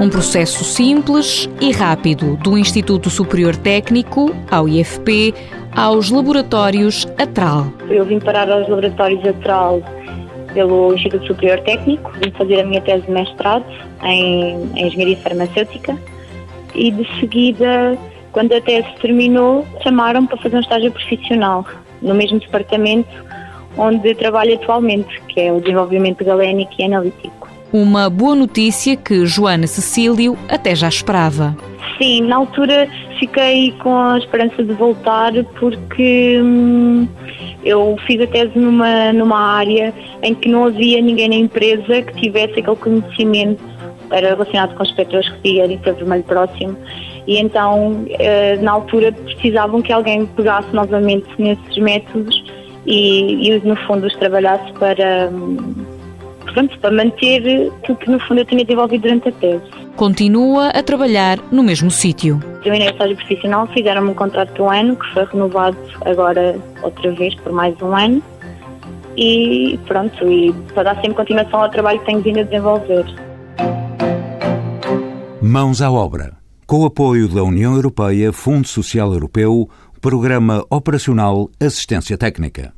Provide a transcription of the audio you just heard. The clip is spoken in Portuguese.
Um processo simples e rápido do Instituto Superior Técnico ao IFP aos laboratórios Atral. Eu vim parar aos laboratórios Atral pelo Instituto Superior Técnico, vim fazer a minha tese de mestrado em, em Engenharia Farmacêutica e de seguida, quando a tese terminou, chamaram para fazer um estágio profissional no mesmo departamento onde trabalho atualmente, que é o desenvolvimento galénico e analítico. Uma boa notícia que Joana Cecílio até já esperava. Sim, na altura fiquei com a esperança de voltar porque hum, eu fiz a tese numa, numa área em que não havia ninguém na empresa que tivesse aquele conhecimento era relacionado com os espectros e infravermelho próximo e então eh, na altura precisavam que alguém pegasse novamente nesses métodos e, e no fundo os trabalhasse para, hum, pronto, para manter aquilo que no fundo eu tinha desenvolvido durante a tese. Continua a trabalhar no mesmo sítio. Terminei a estágio profissional, fizeram-me um contrato de um ano que foi renovado agora outra vez por mais um ano e pronto, e para dar sempre continuação ao trabalho que tenho vindo a desenvolver. Mãos à obra. Com o apoio da União Europeia, Fundo Social Europeu, Programa Operacional Assistência Técnica.